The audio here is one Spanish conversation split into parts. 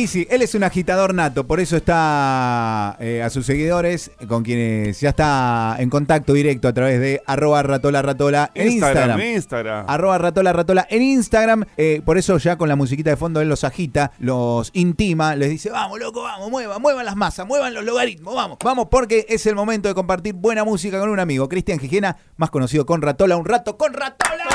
Y sí, él es un agitador nato, por eso está eh, a sus seguidores, con quienes ya está en contacto directo a través de arroba ratola ratola en Instagram. Instagram. Arroba ratola ratola en Instagram. eh, por eso ya con la musiquita de fondo él los agita, los intima, les dice, vamos loco, vamos, muevan, muevan las masas, muevan los logaritmos, vamos, vamos, porque es el momento de compartir buena música con un amigo, Cristian Gijena, más conocido con Ratola, un rato con Ratola.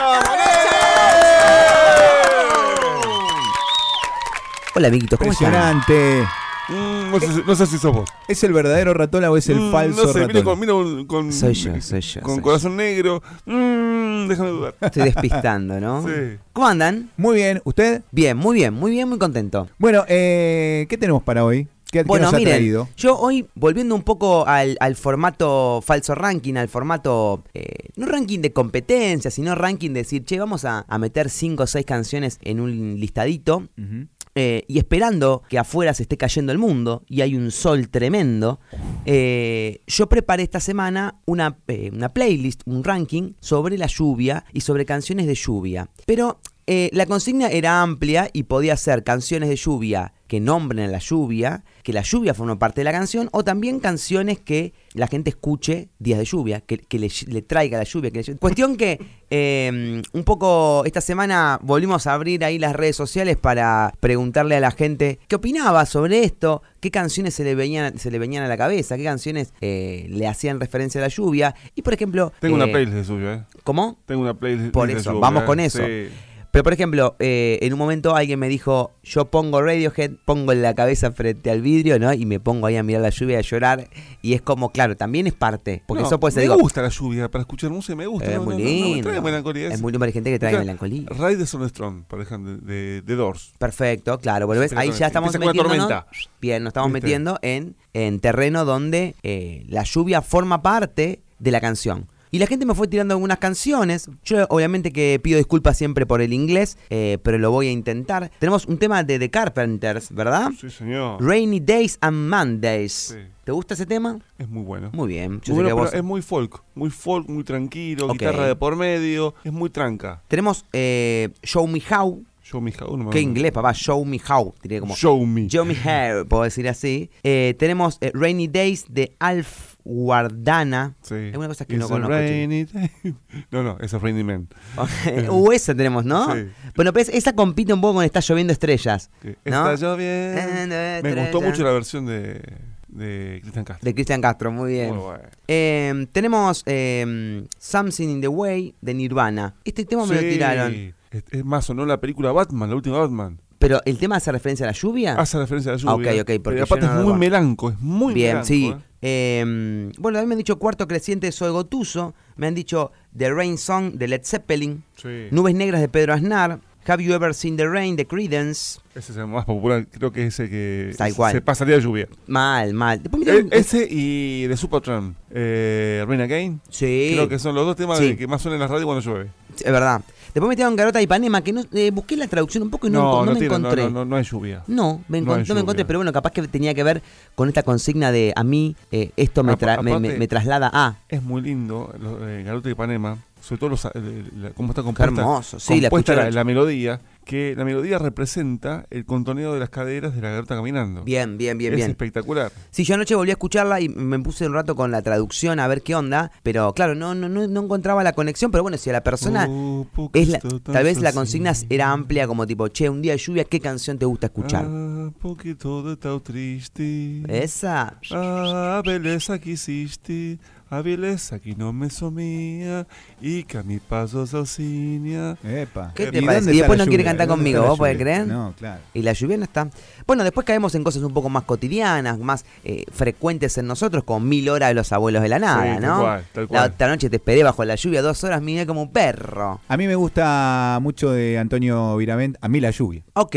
Hola, amiguitos, ¿cómo están? Impresionante. Mm, no, sé, si- no sé si sos vos. ¿Es el verdadero Ratola o es el Mm, falso No sé, con, con, Soy yo, soy yo, con soy corazón negro. Mm, déjame dudar. Estoy despistando, ¿no? Sí. ¿Cómo andan? Muy bien, ¿usted? Bien, muy bien, muy bien, muy contento. Bueno, eh, ¿qué tenemos para hoy? ¿Qué, qué Bueno, nos ha miren, traído? yo hoy, volviendo un poco al, al formato falso ranking, al formato, eh, no ranking de competencia, sino ranking de decir, che, vamos a, a meter cinco o seis canciones en un listadito. Ujú. Eh, y esperando que afuera se esté cayendo el mundo y hay un sol tremendo, eh, yo preparé esta semana una, eh, una playlist, un ranking sobre la lluvia y sobre canciones de lluvia. Pero eh, la consigna era amplia y podía ser canciones de lluvia que nombren a la lluvia, que la lluvia forma parte de la canción, o también canciones que la gente escuche días de lluvia, que, que le, le traiga la lluvia. Que le- Cuestión que eh, un poco esta semana volvimos a abrir ahí las redes sociales para preguntarle a la gente qué opinaba sobre esto, qué canciones se le venían, se le venían a la cabeza, qué canciones eh, le hacían referencia a la lluvia. Y por ejemplo... Tengo eh, una playlist de suyo, ¿eh? ¿Cómo? Tengo una playlist Por de eso, vamos ¿eh? con eso. Sí. Pero por ejemplo, eh, en un momento alguien me dijo, yo pongo Radiohead, pongo la cabeza frente al vidrio, ¿no? Y me pongo ahí a mirar la lluvia y a llorar. Y es como, claro, también es parte. Porque No, eso puede ser, Me digo, gusta la lluvia para escuchar música, me gusta. es no, muy no, me lindo. trae melancolía. es muy lindo para gente que trae melancolía. Riders on the Strong, por ejemplo, de, de Doors. Perfecto, claro. ¿ves? Ahí ya estamos tormenta. Bien, nos estamos ¿Viste? metiendo en, en terreno donde eh, la lluvia forma parte de la canción. Y la gente me fue tirando algunas canciones. Yo obviamente que pido disculpas siempre por el inglés, eh, pero lo voy a intentar. Tenemos un tema de The Carpenters, ¿verdad? Sí, señor. Rainy Days and Mondays. Sí. ¿Te gusta ese tema? Es muy bueno. Muy bien. Yo Muy sé que bueno, vos- pero es muy folk, muy folk, muy tranquilo, guitarra de por medio, es muy tranca. Tenemos eh, Show Me How. Show me how, no me ¿Qué inglés, papá? Show Me How. Diría como Show me. Show Me How, puedo decir así. Eh, tenemos eh, Rainy Days de Alf Guardana. Sí. Hay una cosa que no It's conozco, rainy. No, no, esa es Rainy Man. uh, esa tenemos, ¿no? Sí. Bueno, pues esa compite un poco con Está lloviendo estrellas. Está lloviendo. Me gustó mucho la versión de, de Cristian Castro. De Cristian Castro, muy bien. Muy bueno. Eh, tenemos eh, Something in the Way de Nirvana. Este tema me lo tiraron. Es, es más, sonó la película Batman, la última Batman. Pero el tema hace referencia a la lluvia. Hace referencia a la lluvia. ok, ok, porque Pero aparte no es muy guardo. melanco, es muy Bien, melanco. sí. ¿eh? Eh, bueno, también me han dicho Cuarto Creciente de Zoe Gotuso. Me han dicho The Rain Song de Led Zeppelin. Sí. Nubes Negras de Pedro Aznar. Have You Ever Seen the Rain de Creedence. Ese es el más popular, creo que es el que Tal cual. se pasaría de lluvia. Mal, mal. Después Eh, tiraron- ese y de Supertramp, eh, Rain Again. sí, Creo que son los dos temas Sí. que más suenan en la radio cuando llueve. es verdad. Después me tiraron Garota de Ipanema, que no, eh, busqué la traducción un poco y no, no me tiene- encontré. No, no, no hay lluvia. No, me, No encon- hay no me encontré, lluvia. pero bueno, capaz que tenía que ver con esta consigna de a mí eh, esto me, tra- me- me- aparte- me traslada a. Es muy lindo, lo- eh, Garota de Ipanema, sobre todo los, eh, la- cómo está compuesta, hermoso, sí, la compuesta escuché. la, la melodía, que la melodía representa el contoneo de las caderas de la garota caminando. Bien, bien, bien, es bien. espectacular. Sí, yo anoche volví a escucharla y me puse un rato con la traducción a ver qué onda, pero claro, no, no, no, no encontraba la conexión, pero bueno, si a la persona Oh, es la- tal vez la así. consigna era amplia como tipo, che, un día de lluvia, ¿qué canción te gusta escuchar? Ah, porque todo está triste. Esa. Ah, a beleza que existe, a beleza que no me somía y que a mi paso sozinha. Epa. ¿Qué ¿Y te parece? Y está después la no quiere cantar ¿Dónde conmigo, la ¿vos podés creer? No, claro. Y la lluvia no está. Bueno, después caemos en cosas un poco más cotidianas, más eh, frecuentes en nosotros, con mil horas de los abuelos de la nada, Sí, tal ¿no? cual, tal La cual. otra noche te esperé bajo la lluvia dos horas, miré como un perro. A mí me gusta mucho de Antonio Viravent, A mí la lluvia. Ok.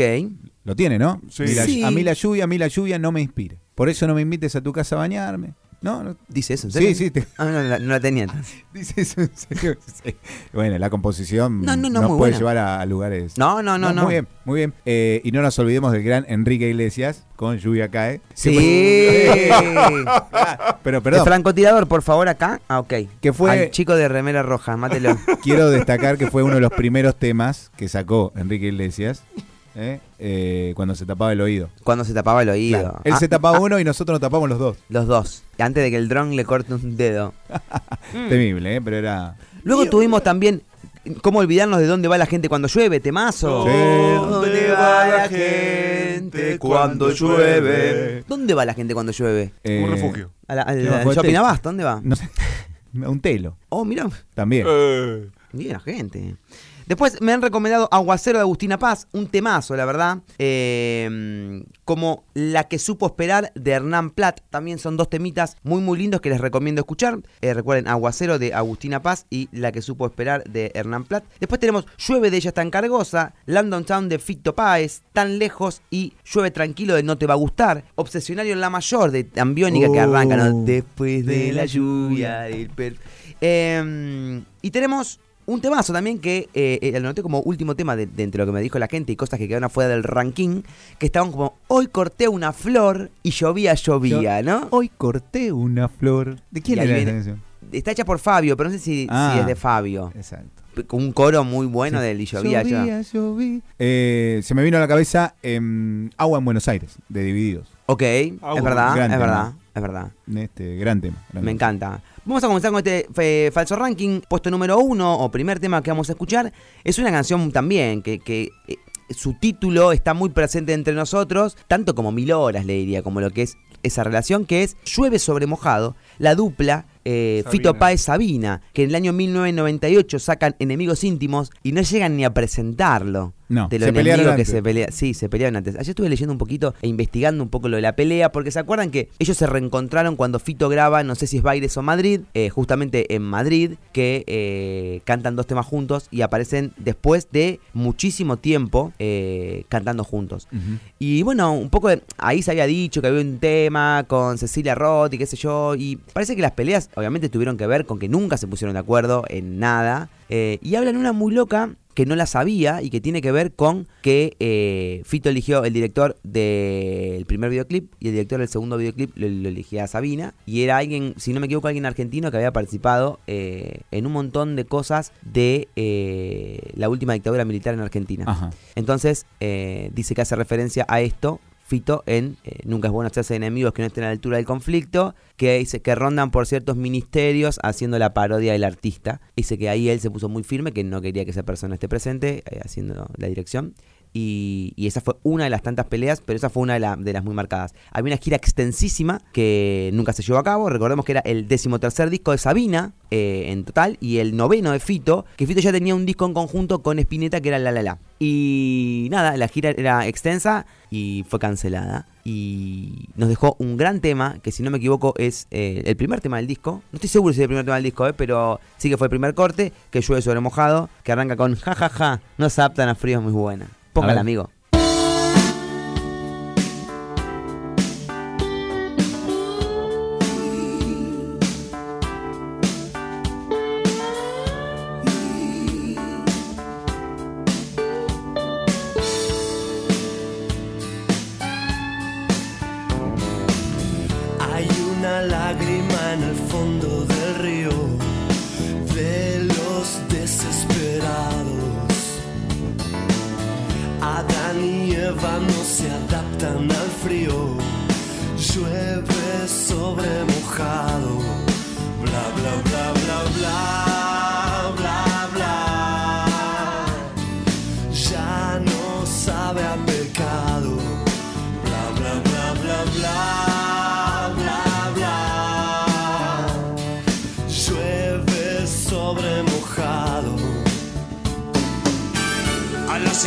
Lo tiene, ¿no? Sí. Y la- Sí. A mí la lluvia, a mí la lluvia no me inspira. Por eso no me invites a tu casa a bañarme. No, no. ¿Dice eso? ¿en Sí, serio? sí, te- Ah, no, la- no la tenía. dice eso en serio. Sí. Bueno, la composición No, no, no, nos puede buena. llevar a, a lugares. No, no, no, no. Muy bien, muy bien. Eh, y no nos olvidemos del gran Enrique Iglesias con Lluvia Cae. Sí. Pero El perdón, francotirador, por favor, acá. Ah, ok. Que fue- Al chico de remera roja, mátelo. quiero destacar que fue uno de los primeros temas que sacó Enrique Iglesias ¿eh? Eh, cuando se tapaba el oído. Cuando se tapaba el oído. Claro. Él Ah, se tapaba uno y nosotros nos tapamos los dos. Los dos. Antes de que el dron le corte un dedo. Mm. Temible, ¿eh? pero era. Luego tuvimos también. ¿Cómo olvidarnos de dónde va la gente cuando llueve? Temazo. Sí. ¿Dónde va la gente cuando llueve? ¿Dónde va la gente cuando llueve? eh, Un refugio. A la- al, shopping ¿dónde va? No sé. Un telo. Oh, mira. También. Eh. Bien, la gente. Después me han recomendado Aguacero de Agustina Paz, un temazo, la verdad. Eh, como La que supo esperar de Hernán Platt. También son dos temitas muy, muy lindos que les recomiendo escuchar. Eh, recuerden, Aguacero de Agustina Paz y La que supo esperar de Hernán Platt. Después tenemos Llueve de ella tan cargosa, London Town de Fito Páez, Tan lejos y Llueve tranquilo de No te va a gustar. Obsesionario en la mayor de Ambiónica que arranca, ¿no? Oh. Después de la lluvia del per- Eh, y tenemos un temazo también que eh, eh, lo noté como último tema de, de entre lo que me dijo la gente y cosas que quedaron afuera del ranking, que estaban como, hoy corté una flor y llovía, llovía, ¿no? Hoy corté una flor. ¿De quién era viene- canción? Está hecha por Fabio, pero no sé si, si Ah. es de Fabio. Exacto. Con un coro muy bueno del y llovía, llovía. Llovía, lloví. Eh, se me vino a la cabeza em, Agua en Buenos Aires, de Divididos. Ok, Ah, es verdad, gran es tema. verdad, es verdad. Este, gran tema. gran Me tema. encanta. Vamos a comenzar con este fe- falso ranking. Puesto número uno, o primer tema que vamos a escuchar, es una canción también que, que, eh, su título está muy presente entre nosotros, tanto como mil horas, le diría, como lo que es esa relación, que es Llueve sobre mojado, la dupla eh. Fito Páez Sabina, que en el año 1998 sacan Enemigos Íntimos y no llegan ni a presentarlo. No, de lo se pelearon enemigo que se pelea. Sí, se pelearon antes. Ayer estuve leyendo un poquito e investigando un poco lo de la pelea, porque se acuerdan que ellos se reencontraron cuando Fito graba, no sé si es Baires o Madrid, eh, justamente en Madrid, que eh, cantan dos temas juntos y aparecen después de muchísimo tiempo eh, cantando juntos. Y bueno, un poco de- ahí se había dicho que había un tema con Cecilia Roth y qué sé yo. Y parece que las peleas obviamente tuvieron que ver con que nunca se pusieron de acuerdo en nada. Eh, y hablan una muy loca que no la sabía y que tiene que ver con que eh, Fito eligió el director del primer videoclip y el director del segundo videoclip lo, lo elegía a Sabina. Y era alguien, si no me equivoco, alguien argentino que había participado eh, en un montón de cosas de eh, la última dictadura militar en Argentina. Ajá. Entonces, dice que hace referencia a esto, Fito, en eh, Nunca es bueno hacerse enemigos que no estén a la altura del conflicto, que dice que rondan por ciertos ministerios haciendo la parodia del artista. Dice que ahí él se puso muy firme, que no quería que esa persona esté presente eh, haciendo la dirección. Y, esa fue una de las tantas peleas, pero esa fue una de las muy marcadas. Había una gira extensísima que nunca se llevó a cabo. Recordemos que era el decimotercer disco de Sabina eh, en total y el noveno de Fito, que Fito ya tenía un disco en conjunto con Spinetta que era La La La. Y nada, la gira era extensa y fue cancelada. Y nos dejó un gran tema, que si no me equivoco es eh, el primer tema del disco. No estoy seguro si es el primer tema del disco, eh, pero sí que fue el primer corte, que llueve sobre mojado, que arranca con jajaja, ja, ja, no se adaptan a fríos muy buena. Póngala, ver. amigo.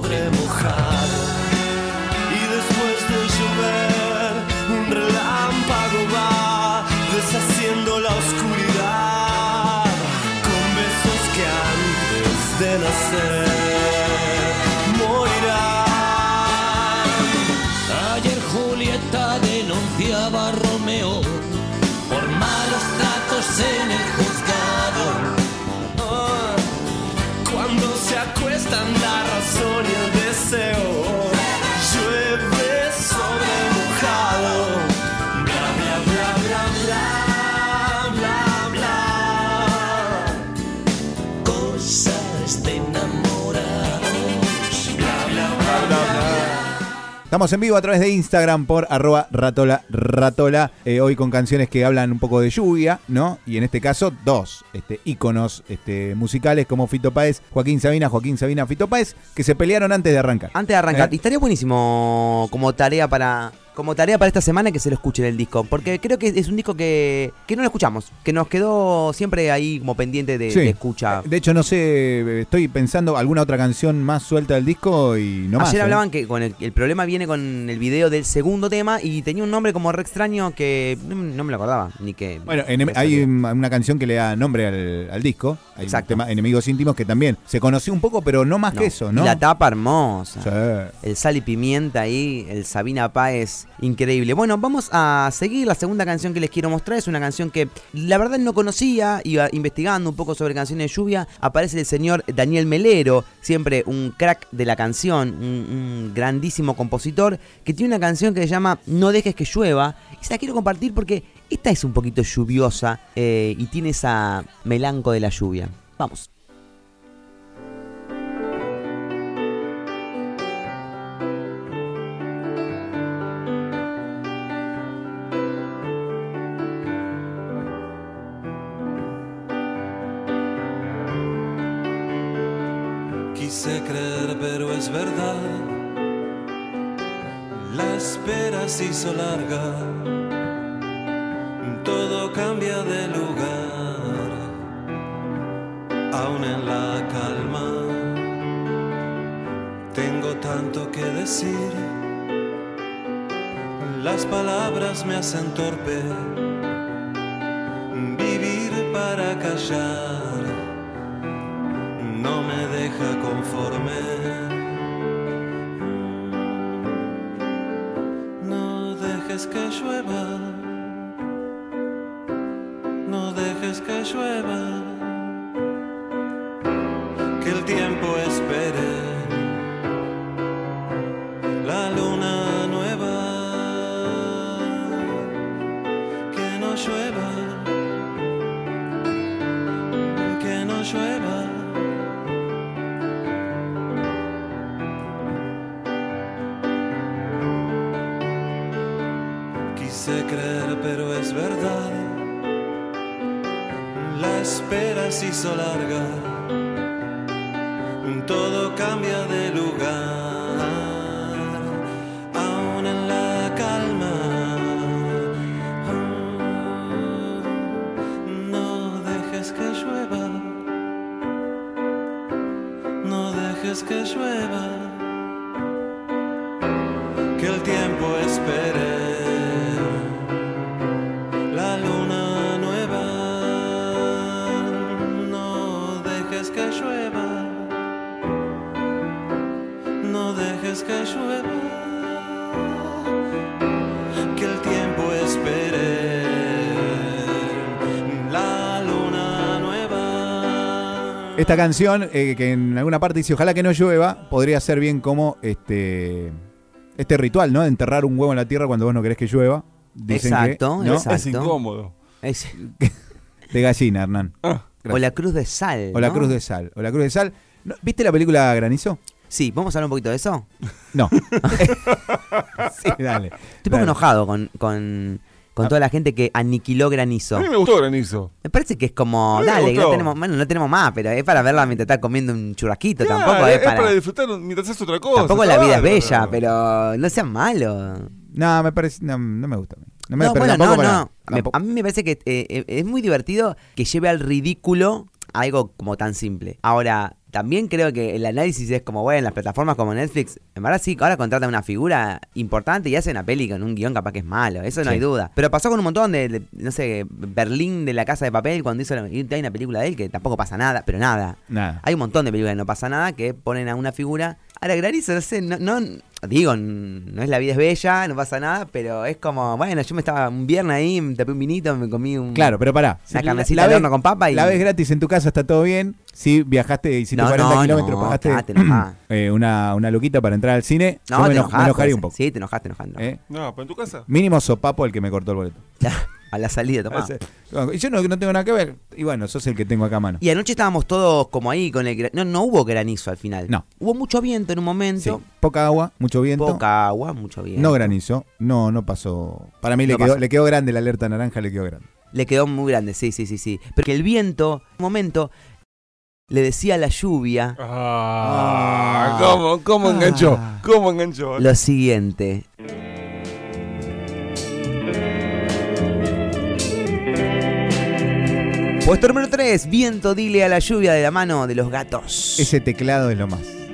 Sobre. Estamos en vivo a través de Instagram por arroba ratola ratola. eh, hoy con canciones que hablan un poco de lluvia, ¿no? Y en este caso, dos este, íconos este, musicales como Fito Páez, Joaquín Sabina, Joaquín Sabina, Fito Páez, que se pelearon antes de arrancar. Antes de arrancar, ¿Eh? y estaría buenísimo como tarea para como tarea para esta semana que se lo escuchen el disco, porque creo que es un disco que, que no lo escuchamos, que nos quedó siempre ahí como pendiente de, Sí. de escucha. De hecho, no sé, estoy pensando alguna otra canción más suelta del disco y no más. Ayer ¿eh? hablaban que con el, el problema viene con el video del segundo tema y tenía un nombre como re extraño que no, no me lo acordaba, ni que... Bueno, enem- hay un- una canción que le da nombre al, al disco. Hay Exacto. un tema, Enemigos íntimos, que también se conoció un poco, pero no más No. que eso, ¿no? Y la tapa hermosa. Sí. El sal y pimienta ahí, el Sabina Páez, increíble. Bueno, vamos a seguir. La segunda canción que les quiero mostrar es una canción que la verdad no conocía. Iba investigando un poco sobre canciones de lluvia. Aparece el señor Daniel Melero, siempre un crack de la canción, un, grandísimo compositor, que tiene una canción que se llama No dejes que llueva. Y se la quiero compartir porque esta es un poquito lluviosa eh, y tiene esa melanco de la lluvia. Vamos. Hizo larga. Todo cambia de lugar. Aún en la calma. Tengo tanto que decir. Las palabras me hacen torpe. Que llueva, que el tiempo se hizo larga. Todo cambia de lugar. Aún en la calma. No dejes que llueva. No dejes que llueva que el tiempo espere dejes que llueva, que el tiempo espere la luna nueva. Esta canción, eh, que en alguna parte dice ojalá que no llueva, podría ser bien como este este ritual, ¿no? De enterrar un huevo en la tierra cuando vos no querés que llueva. Dicen que, Exacto, ¿no? exacto. Es incómodo. Es- De gallina, Hernán. Ah, o la cruz de sal. O la cruz de sal. O la cruz de sal. ¿Viste la película Granizo? Sí, ¿vamos a hablar un poquito de eso? No. sí, dale. Estoy un poco enojado con, con, con Ah. toda la gente que aniquiló granizo. a mí me gustó granizo. Me parece que es como, A mí me dale, que no gustó. tenemos, bueno, no tenemos más, pero es para verla mientras estás comiendo un churrasquito, Claro, tampoco es, es para... para disfrutar mientras haces otra cosa. tampoco la vida es bella, pero no sean malos. No, me parece. No, no me gusta. a mí. No, me, No, pero bueno, tampoco no, para- no. Me- tampoco- a mí me parece que eh, eh, es muy divertido que lleve al ridículo algo como tan simple. Ahora, también creo que el análisis es como, bueno, en las plataformas como Netflix, en verdad sí, ahora contratan una figura importante y hacen una peli con un guion capaz que es malo, eso no Sí. hay duda. Pero pasó con un montón de, de, no sé, Berlín de la Casa de Papel, cuando hizo la- hay una película de él que tampoco pasa nada, pero nada. Nada. Hay un montón de películas que no pasa nada que ponen a una figura. Ahora, Granizo, no sé, no, no- digo, no es la vida es bella, no pasa nada, pero es como, bueno, yo me estaba un viernes ahí, me tapé un vinito, me comí un. Claro, pero pará. Una Si carnecita al ves- horno con papa y- La ves gratis en tu casa, está todo bien. Si viajaste y hiciste No, 40 no, kilómetros, no, pagaste eh, una, una luquita para entrar al cine, No, yo me, te me enojaría un poco. Sí, te enojaste, te enojaste. ¿eh? No, pero en tu casa. Mínimo sopapo el que me cortó el boleto. A la salida, tomá. Y yo no, no tengo nada que ver. Y bueno, sos el que tengo acá a mano. Y anoche estábamos todos como ahí con el... No, no hubo granizo al final. No. Hubo mucho viento en un Sí, momento. poca agua, mucho viento. Poca agua, mucho viento. No granizo. No, no pasó. Para mí le, quedó, pasó. le quedó grande la alerta naranja, le quedó grande. Le quedó muy grande, sí, sí, sí, sí. Porque el viento, un momento, le decía a la lluvia Ah, ¿Cómo, cómo enganchó? Ah. ¿Cómo enganchó? lo siguiente. Puesto número 3, viento dile a la lluvia de la mano de los gatos. Ese teclado es lo más.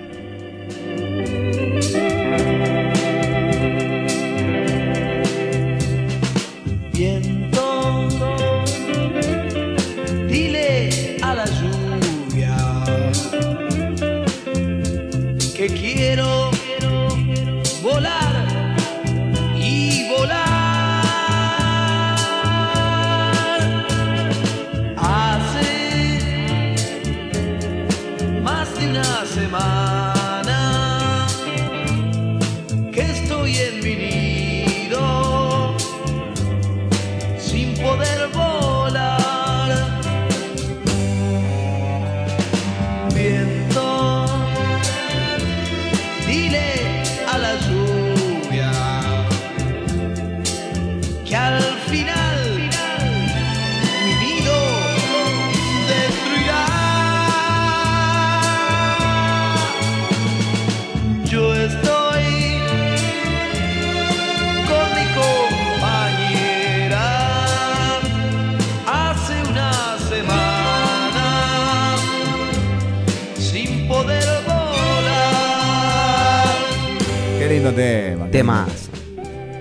Lindo tema. Temazo.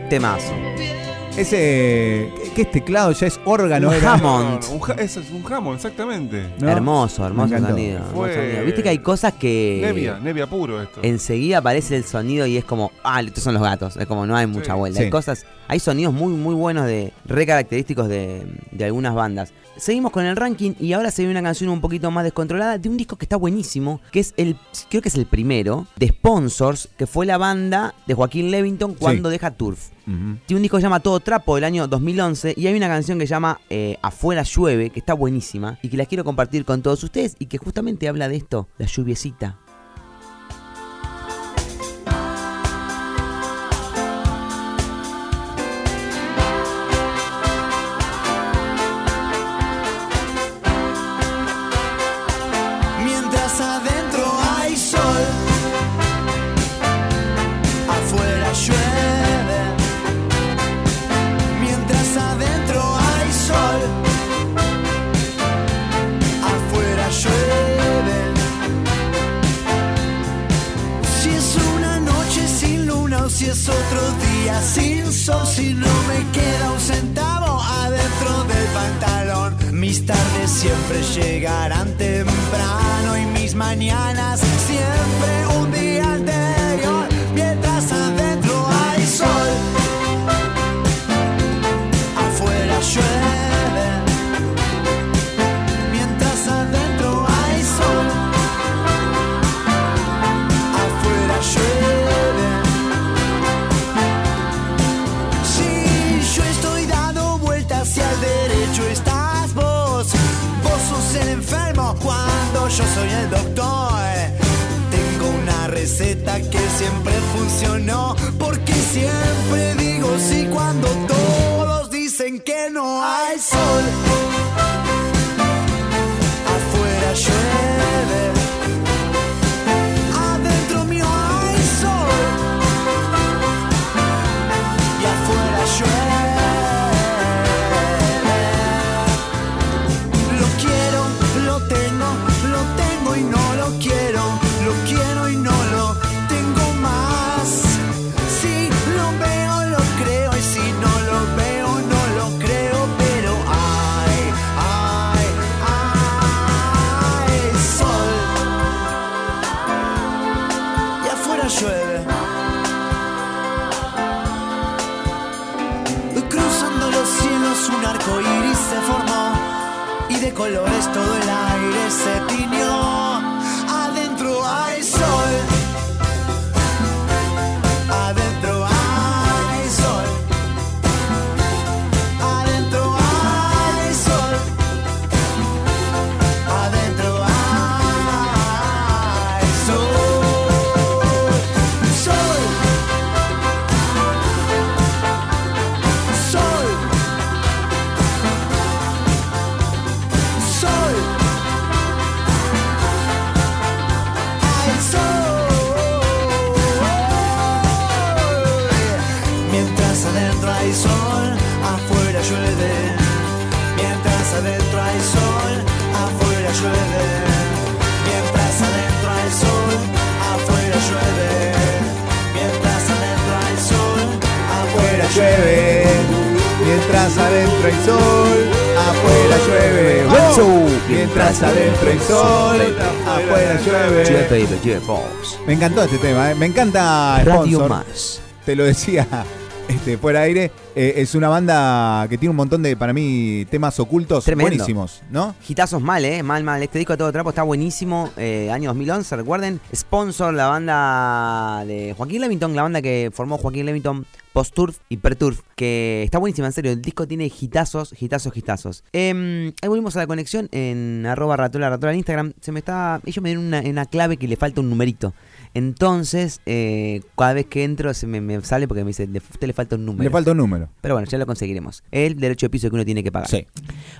Temazo. Ese. ¿Qué es teclado? Ya es órgano. Un era. Hammond. No, no, un ja- eso es un jamón, exactamente. ¿No? Hermoso, hermoso Me encantó. sonido, hermoso Fue- sonido. Viste que hay cosas que Nevia, nevia puro esto. enseguida aparece el sonido y es como, ah, estos son los gatos. Es como no hay mucha Sí. vuelta. Sí. Hay cosas, hay sonidos muy, muy buenos de, re característicos de, de algunas bandas. Seguimos con el ranking y ahora se ve una canción un poquito más descontrolada de un disco que está buenísimo, que es el, creo que es el primero, de Sponsors, que fue la banda de Joaquín Levington cuando deja Turf. Tiene un disco que se llama Todo Trapo del año 2011 y hay una canción que se llama eh, Afuera llueve, que está buenísima y que la quiero compartir con todos ustedes y que justamente habla de esto, la lluviecita. Funcionó, porque siempre digo sí cuando todos dicen que no hay sol. Colores todo el aire se tiñó. hay sol, afuera llueve. Mientras adentro hay sol, afuera llueve. Mientras adentro hay sol, afuera llueve. Mientras adentro hay sol, afuera llueve. Mientras adentro hay sol, afuera llueve. Mientras adentro hay sol, afuera llueve. Me encantó este tema, ¿eh? me encanta. Radio Más. Te lo decía este, fuera de aire. Eh, es una banda que tiene un montón de, para mí, temas ocultos Tremendo. buenísimos, ¿no? Hitazos mal, eh, mal, mal. Este disco a todo trapo está buenísimo. Eh, año 2011, recuerden. Sponsor, la banda de Joaquín Levington, la banda que formó Joaquín Levington post-turf y per-turf, que está buenísima, en serio. El disco tiene hitazos, hitazos, hitazos. Eh, ahí volvimos a la conexión en arroba ratola, ratola en Instagram. Se me está. Ellos me dieron una, una clave que le falta un numerito. Entonces, eh, cada vez que entro se me, me sale porque me dice, "Le- a usted le falta un número. Le falta un número. Pero bueno, ya lo conseguiremos. El derecho de piso que uno tiene que pagar. Sí.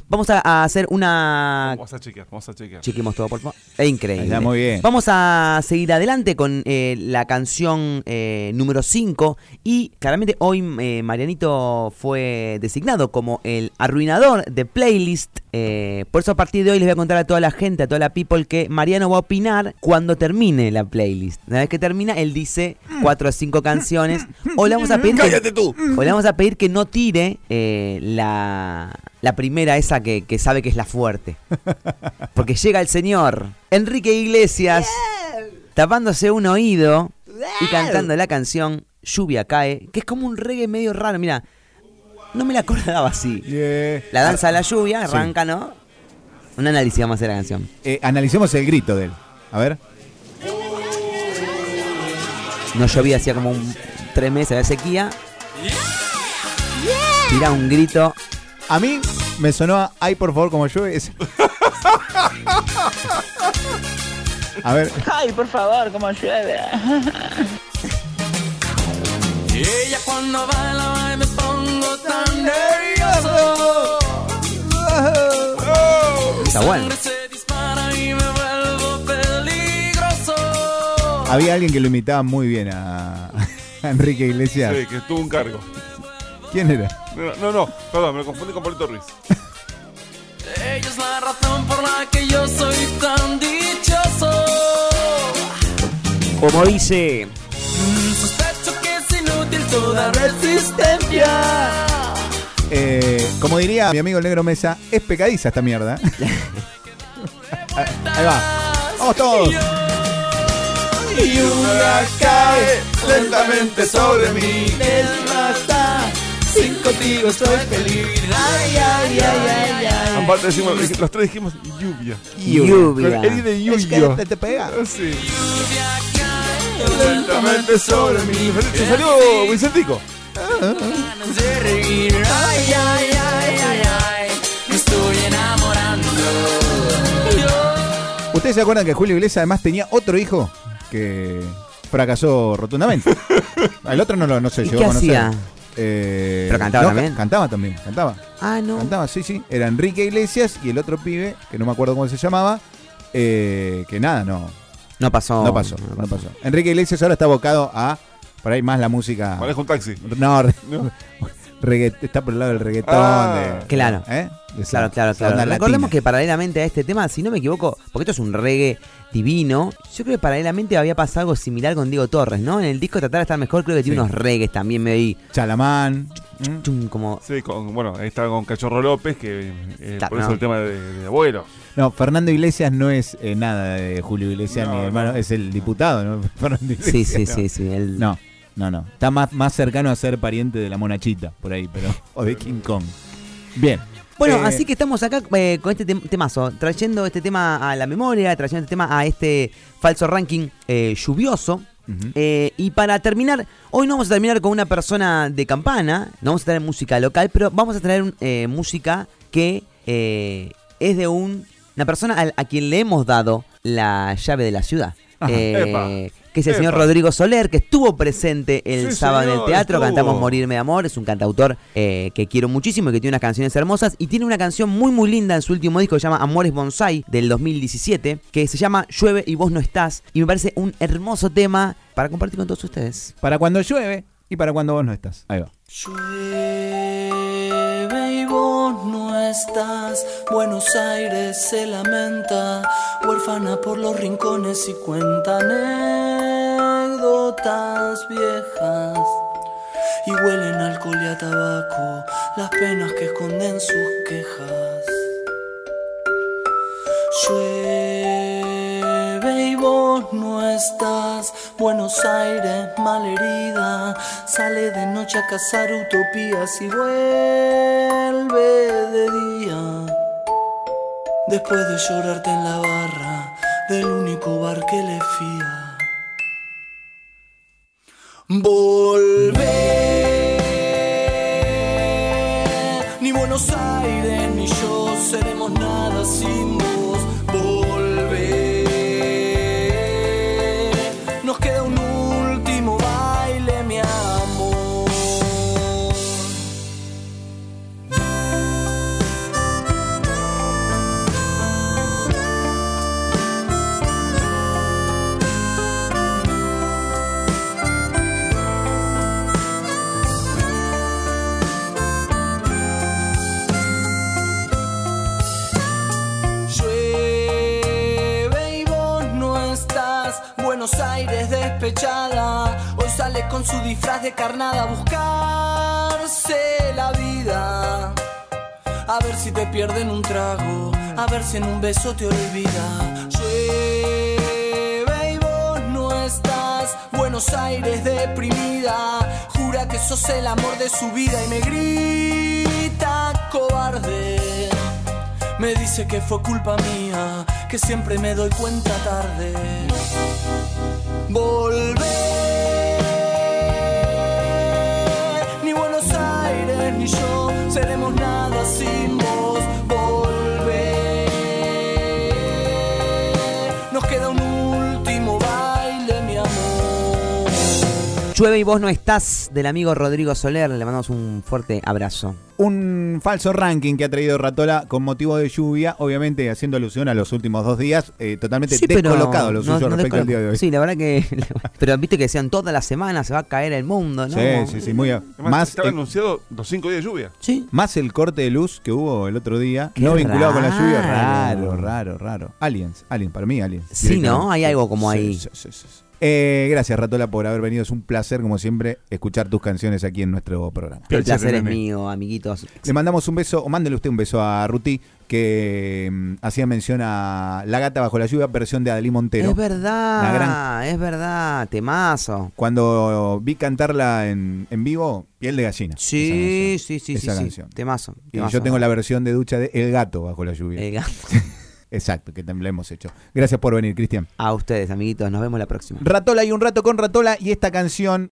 Vamos a, a hacer una Vamos a chequear, vamos a chequear. Chequemos todo, por favor. Es increíble. Está muy bien. Vamos a seguir adelante con eh, la canción eh, número 5. Y claramente hoy eh, Marianito fue designado como el arruinador de playlist. Eh, por eso a partir de hoy les voy a contar a toda la gente, a toda la people, que Mariano va a opinar cuando termine la playlist. Una vez que termina, él dice cuatro o cinco canciones. O le vamos a pedir que, tú! o le vamos a pedir que no tire eh, la, la primera, esa que, que sabe que es la fuerte. Porque llega el señor Enrique Iglesias tapándose un oído y cantando la canción Lluvia Cae, que es como un reggae medio raro. Mira, no me la acordaba así. Yeah. La danza de la lluvia, Sí. arranca, ¿no? Un análisis vamos a hacer la canción. Eh, analicemos el grito de él. A ver. No llovía hacía como un, tres meses de sequía. Tira un grito. A mí me sonó a Ay, por favor, como llueve. A ver, Ay, por favor, como llueve. Y ella cuando baila Está bueno. Sangre se dispara y me vuelvo peligroso. había alguien que lo imitaba muy bien a, a Enrique Iglesias. Sí, que tuvo un cargo. ¿Quién era? No, no, no, perdón, me lo confundí con Polito Ruiz. Ella es la razón por la que yo soy tan dichoso. Como dice. Sospecho que es inútil toda resistencia. Eh, como diría mi amigo el negro Mesa, es pecadiza esta mierda. Ahí va. Vamos todos. Y una cae lentamente sobre mí. Sin contigo estoy feliz. Ay, ay, ay, ay, ay. Aparte decimos, los tres dijimos lluvia. Lluvia. Él de Es que lluvia. te, te pega. Sí. Lluvia cae lentamente sobre mí. Se salió Vicentico. ¿Ustedes se acuerdan que Julio Iglesias además tenía otro hijo que fracasó rotundamente? El otro no lo no se ¿Y a conocer. hacía? Eh, ¿Pero cantaba no, también? ca- Cantaba también, cantaba. Ah, no. Cantaba, sí, sí. Era Enrique Iglesias y el otro pibe, que no me acuerdo cómo se llamaba, eh, que nada, no, No pasó. no pasó, no pasó. Enrique Iglesias ahora está abocado a, por ahí más la música... Maneja un taxi. No, No. regga- está por el lado del reggaetón. Ah. de- Claro. ¿eh? De Claro, claro, claro. Recordemos latina. que paralelamente a este tema, si no me equivoco, porque esto es un reggae divino, yo creo que paralelamente había pasado algo similar con Diego Torres, ¿no? En el disco Tratar de estar mejor, creo que tiene Sí. unos reggaes también medio ahí, Chalamán. Chum, como... Sí, con, bueno, ahí está con Cachorro López, que eh, Claro, por eso no. el tema de, de abuelo. No, Fernando Iglesias no es eh, nada de Julio Iglesias, No, mi hermano, no. es el diputado, ¿no? Fernando Sí, Iglesias. sí, sí, sí. el- No, no, no. Está más, más cercano a ser pariente de la monachita, por ahí, pero. O de King Kong. Bien. Bueno, Eh, así que estamos acá eh, con este tem- temazo, trayendo este tema a la memoria, trayendo este tema a este falso ranking eh, lluvioso. Eh, y para terminar, hoy no vamos a terminar con una persona de campana, no vamos a traer música local, pero vamos a traer un, eh, música que eh, es de un, una persona al- a, quien le hemos dado la llave de la ciudad. Ajá. Que es el señor. Rodrigo Soler, que estuvo presente el Sí, sábado en el teatro, estuvo. cantamos Morirme de Amor, es un cantautor eh, que quiero muchísimo y que tiene unas canciones hermosas y tiene una canción muy muy linda en su último disco que se llama Amores Bonsai del 2017, que se llama Llueve y vos no estás y me parece un hermoso tema para compartir con todos ustedes. Para cuando llueve y para cuando vos no estás. Ahí va. Llueve y vos no estás. Buenos Aires se lamenta, huérfana por los rincones y cuenta anécdotas viejas. Y huelen alcohol y a tabaco las penas que esconden sus quejas. Llueve y vos no estás. Buenos Aires malherida. Sale de noche a cazar utopías y vuelve de día. Después de llorarte en la barra del único bar que le fía. Volver. Ni Buenos Aires ni yo seremos nada sin. Volver. Buenos Aires despechada. Hoy sale con su disfraz de carnada a buscarse la vida. A ver si te pierden un trago. A ver si en un beso te olvida. Llueve y vos no estás. Buenos Aires deprimida. Jura que sos el amor de su vida y me grita cobarde. Me dice que fue culpa mía, que siempre me doy cuenta tarde. Volver. Ni Buenos Aires ni yo seremos Llueve y vos no estás del amigo Rodrigo Soler. Le mandamos un fuerte abrazo. Un falso ranking que ha traído Ratola con motivo de lluvia, obviamente haciendo alusión a los últimos dos días, eh, totalmente Sí, descolocado lo no- suyo no respecto al día de hoy. Sí, la verdad que. pero viste que decían toda la semana se va a caer el mundo, ¿no? sí, sí, sí, muy a- Además, más, estaba eh, anunciado los cinco días de lluvia. Sí. más el corte de luz que hubo el otro día, Qué no vinculado con la lluvia, raro. raro, raro. Aliens, aliens, para mí aliens. Sí. ¿no? Hay algo como Sí, ahí. sí, sí, sí, sí. Eh, gracias Ratola por haber venido, es un placer como siempre escuchar tus canciones aquí en nuestro programa. El Placer, es mío, amiguitos. Le mandamos un beso, o mándele usted un beso a Ruti, que mm, hacía mención a La Gata Bajo la Lluvia, versión de Adelí Montero. Es verdad, La gran- es verdad, temazo. Cuando vi cantarla en, en vivo, piel de gallina. Sí, esa canción. sí, sí, sí, Esa sí. canción. Temazo. Y temazo. yo tengo la versión de ducha de El Gato Bajo la Lluvia. Eh, ga- Exacto, que también la hemos hecho. Gracias por venir, Cristian. A ustedes, amiguitos, nos vemos la próxima. Ratola y un rato con Ratola y esta canción